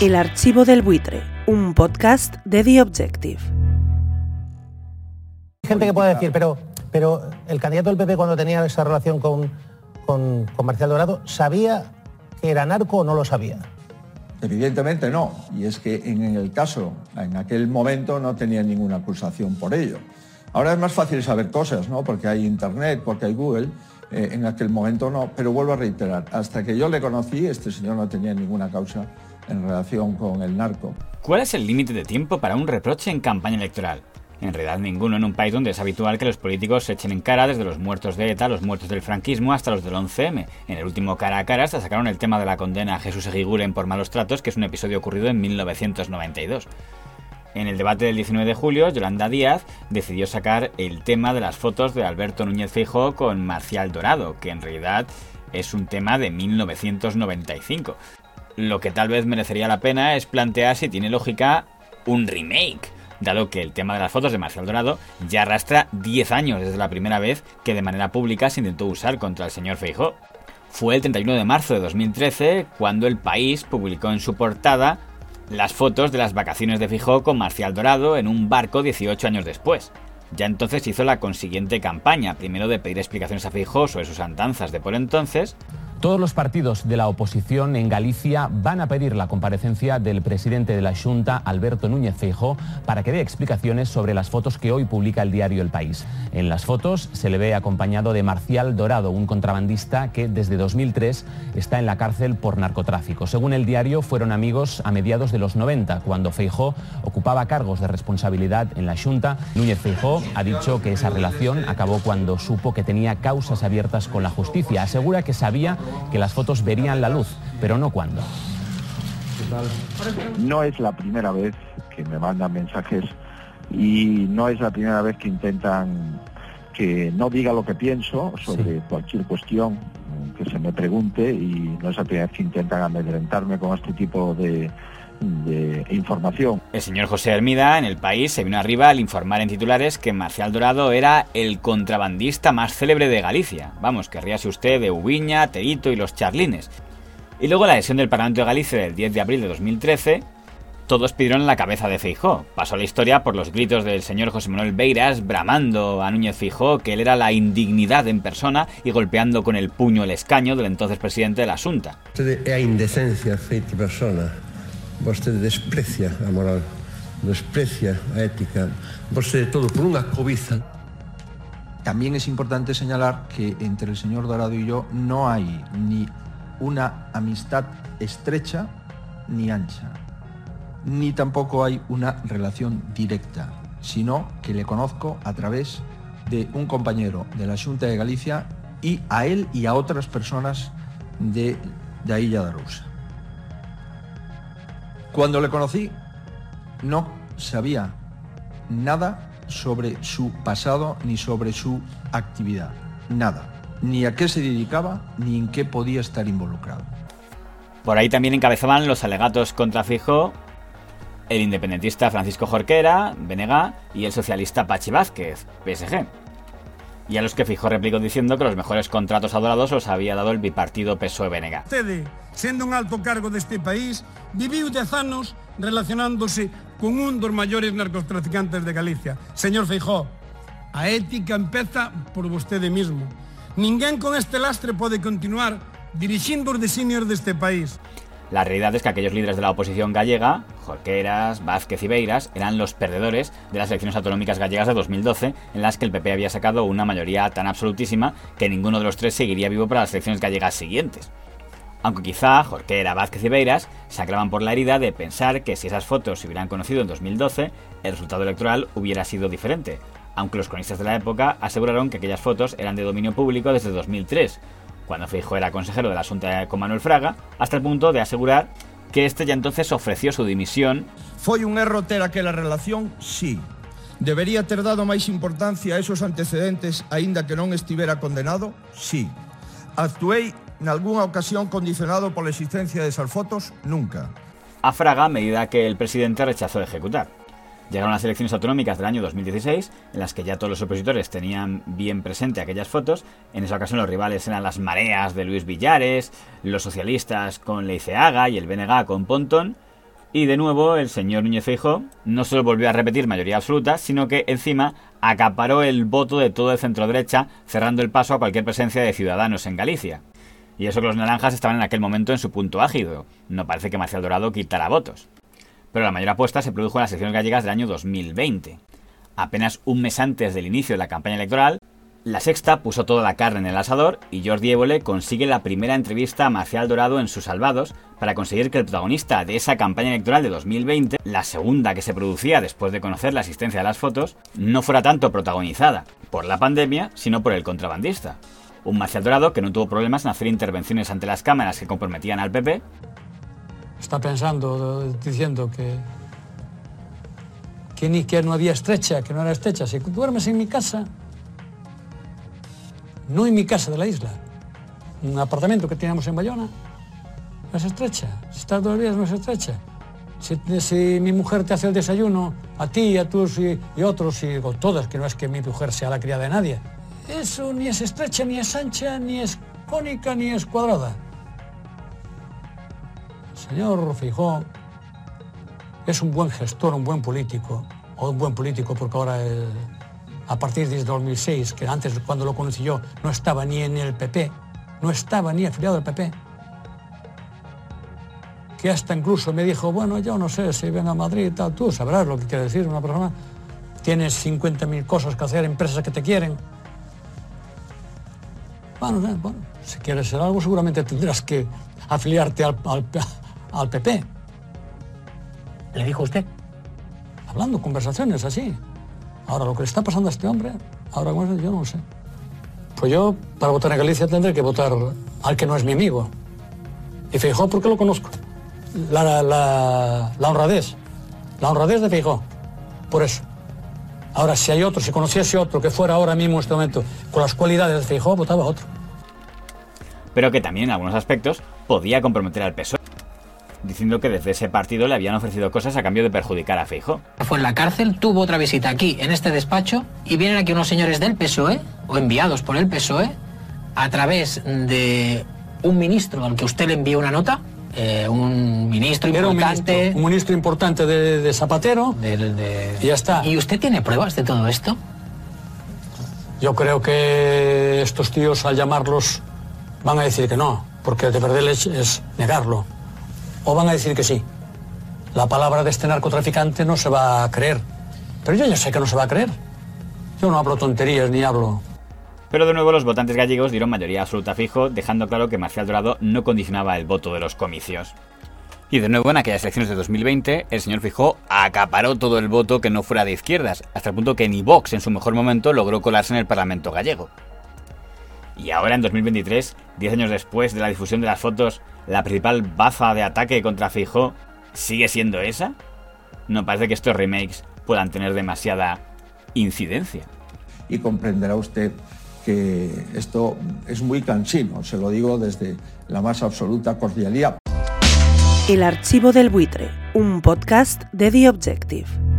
El archivo del buitre, un podcast de The Objective. Hay gente que puede decir, pero, pero el candidato del PP cuando tenía esa relación con, con, con Marcial Dorado, ¿sabía que era narco o no lo sabía? Evidentemente no, y es que en el caso, en aquel momento no tenía ninguna acusación por ello. Ahora es más fácil saber cosas, ¿no? Porque hay Internet, porque hay Google, eh, en aquel momento no, pero vuelvo a reiterar, hasta que yo le conocí, este señor no tenía ninguna causa en relación con el narco. ¿Cuál es el límite de tiempo para un reproche en campaña electoral? En realidad ninguno en un país donde es habitual que los políticos se echen en cara desde los muertos de ETA, los muertos del franquismo hasta los del 11M. En el último cara a cara hasta sacaron el tema de la condena a Jesús Eguiguren por malos tratos, que es un episodio ocurrido en 1992. En el debate del 19 de julio, Yolanda Díaz decidió sacar el tema de las fotos de Alberto Núñez Feijóo con Marcial Dorado, que en realidad es un tema de 1995. Lo que tal vez merecería la pena es plantear si tiene lógica un remake, dado que el tema de las fotos de Marcial Dorado ya arrastra 10 años desde la primera vez que de manera pública se intentó usar contra el señor Feijó. Fue el 31 de marzo de 2013 cuando el país publicó en su portada las fotos de las vacaciones de Fijó con Marcial Dorado en un barco 18 años después. Ya entonces hizo la consiguiente campaña, primero de pedir explicaciones a Fijó sobre sus andanzas de por entonces, todos los partidos de la oposición en Galicia van a pedir la comparecencia del presidente de la Junta, Alberto Núñez Feijóo, para que dé explicaciones sobre las fotos que hoy publica el diario El País. En las fotos se le ve acompañado de Marcial Dorado, un contrabandista que desde 2003 está en la cárcel por narcotráfico. Según el diario, fueron amigos a mediados de los 90, cuando Feijóo ocupaba cargos de responsabilidad en la Junta. Núñez Feijóo ha dicho que esa relación acabó cuando supo que tenía causas abiertas con la justicia. Asegura que sabía que las fotos verían la luz, pero no cuándo. No es la primera vez que me mandan mensajes y no es la primera vez que intentan que no diga lo que pienso sobre cualquier cuestión que se me pregunte y no es la primera vez que intentan amedrentarme con este tipo de, de información. El señor José Hermida en el país se vino arriba al informar en titulares que Marcial Dorado era el contrabandista más célebre de Galicia. Vamos, querríase usted de Ubiña, Terito y los Charlines. Y luego la lesión del Parlamento de Galicia del 10 de abril de 2013, todos pidieron la cabeza de Feijó. Pasó la historia por los gritos del señor José Manuel Beiras bramando a Núñez Feijó que él era la indignidad en persona y golpeando con el puño el escaño del entonces presidente de la Junta. É a indecencia feita persona. Vostede desprecia a moral, desprecia a ética. Vostede todo por unha cobiza. También es importante señalar que entre el señor Dorado y yo no hay ni una amistad estrecha ni ancha, ni tampoco hay una relación directa, sino que le conozco a través de un compañero de la Junta de Galicia y a él y a otras personas de, de la Illa de Arousa. Cuando le conocí, no sabía nada sobre su pasado ni sobre su actividad. Nada. Ni a qué se dedicaba ni en qué podía estar involucrado. Por ahí también encabezaban los alegatos contra Fijo el independentista Francisco Jorquera, BNG, y el socialista Pachi Vázquez, PSG. Y a los que Fijo replicó diciendo que los mejores contratos adorados los había dado el bipartido PSOE-BNG. Vostede, sendo un alto cargo deste país, viviu dez anos relacionándose con un dos maiores narcotraficantes de Galicia. Señor Feijó, a ética empeza por vostede mismo. Ninguén con este lastre pode continuar dirixindo os designios deste país. La realidad es que aquellos líderes de la oposición gallega, Jorqueras, Vázquez y Beiras, eran los perdedores de las elecciones autonómicas gallegas de 2012, en las que el PP había sacado una mayoría tan absolutísima que ninguno de los tres seguiría vivo para las elecciones gallegas siguientes. Aunque quizá Jorquera, Vázquez y Beiras se por la herida de pensar que si esas fotos se hubieran conocido en 2012, el resultado electoral hubiera sido diferente, aunque los cronistas de la época aseguraron que aquellas fotos eran de dominio público desde 2003, cuando Feijóo era consejero de la Junta con Manuel Fraga, hasta el punto de asegurar que este ya entonces ofreció su dimisión. Foi un erro ter aquela relación? Sí. Debería ter dado máis importancia a esos antecedentes aínda que non estivera condenado? Sí. Actuei nalgúnha ocasión condicionado pola existencia desas fotos? Nunca. A Fraga a medida que el presidente rechazó ejecutar. Llegaron las elecciones autonómicas del año 2016, en las que ya todos los opositores tenían bien presente aquellas fotos. En esa ocasión los rivales eran las mareas de Luis Villares, los socialistas con Leiceaga y el BNG con Pontón. Y de nuevo, el señor Núñez Feijóo no solo volvió a repetir mayoría absoluta, sino que encima acaparó el voto de todo el centro derecha, cerrando el paso a cualquier presencia de ciudadanos en Galicia. Y eso que los naranjas estaban en aquel momento en su punto ágido. No parece que Marcial Dorado quitara votos. Pero la mayor apuesta se produjo en las elecciones gallegas del año 2020. Apenas un mes antes del inicio de la campaña electoral, la Sexta puso toda la carne en el asador y Jordi Évole consigue la primera entrevista a Marcial Dorado en Sus Salvados para conseguir que el protagonista de esa campaña electoral de 2020, la segunda que se producía después de conocer la existencia de las fotos, no fuera tanto protagonizada por la pandemia, sino por el contrabandista. Un Marcial Dorado que no tuvo problemas en hacer intervenciones ante las cámaras que comprometían al PP. Está pensando, diciendo que, que ni que no había estrecha, que no era estrecha. Si duermes en mi casa, no en mi casa de la isla, un apartamento que teníamos en Bayona, no es estrecha. Si estás dos días no es estrecha. Si, mi mujer te hace el desayuno, a ti, a tus y, otros, y con todas, que no es que mi mujer sea la criada de nadie, eso ni es estrecha, ni es ancha, ni es cónica, ni es cuadrada. Señor Fijó es un buen gestor, un buen político, o un buen político porque ahora... a partir de 2006, que antes cuando lo conocí yo no estaba ni en el PP, no estaba ni afiliado al PP, que hasta incluso me dijo, bueno, yo no sé si ven a Madrid, tal, tú sabrás lo que quiere decir una persona, tienes 50.000 cosas que hacer, empresas que te quieren. Bueno, bueno, si quieres ser algo seguramente tendrás que afiliarte al, al, al PP. ¿Le dijo usted? Hablando, conversaciones así. Ahora, lo que le está pasando a este hombre, ahora yo no lo sé. Pues yo, para votar en Galicia, tendré que votar al que no es mi amigo. Y Feijó, ¿por qué lo conozco? La, la, la honradez. La honradez de Feijó. Por eso. Ahora, si hay otro, si conociese otro que fuera ahora mismo en este momento con las cualidades de Feijó, votaba otro. Pero que también en algunos aspectos podía comprometer al PSOE diciendo que desde ese partido le habían ofrecido cosas a cambio de perjudicar a Feijo. Fue en la cárcel, tuvo otra visita aquí, en este despacho, y vienen aquí unos señores del PSOE, o enviados por el PSOE, a través de un ministro al que usted le envió una nota, eh, un ministro importante. Un ministro, importante de, Zapatero. Y ya está. ¿Y usted tiene pruebas de todo esto? Yo creo que estos tíos, al llamarlos, van a decir que no, porque de verdad es negarlo o van a decir que sí. La palabra de este narcotraficante no se va a creer. Pero yo ya sé que no se va a creer. Yo no hablo tonterías ni hablo. Pero de nuevo los votantes gallegos dieron mayoría absoluta fijo, dejando claro que Marcial Dorado no condicionaba el voto de los comicios. Y de nuevo en aquellas elecciones de 2020, el señor Fijó acaparó todo el voto que no fuera de izquierdas, hasta el punto que ni Vox en su mejor momento logró colarse en el Parlamento gallego. Y ahora en 2023, 10 años después de la difusión de las fotos, la principal baza de ataque contra Feijóo sigue siendo esa. No parece que estos remakes puedan tener demasiada incidencia. Y comprenderá usted que esto es muy cansino, se lo digo desde la más absoluta cordialidad. El archivo del buitre, un podcast de The Objective.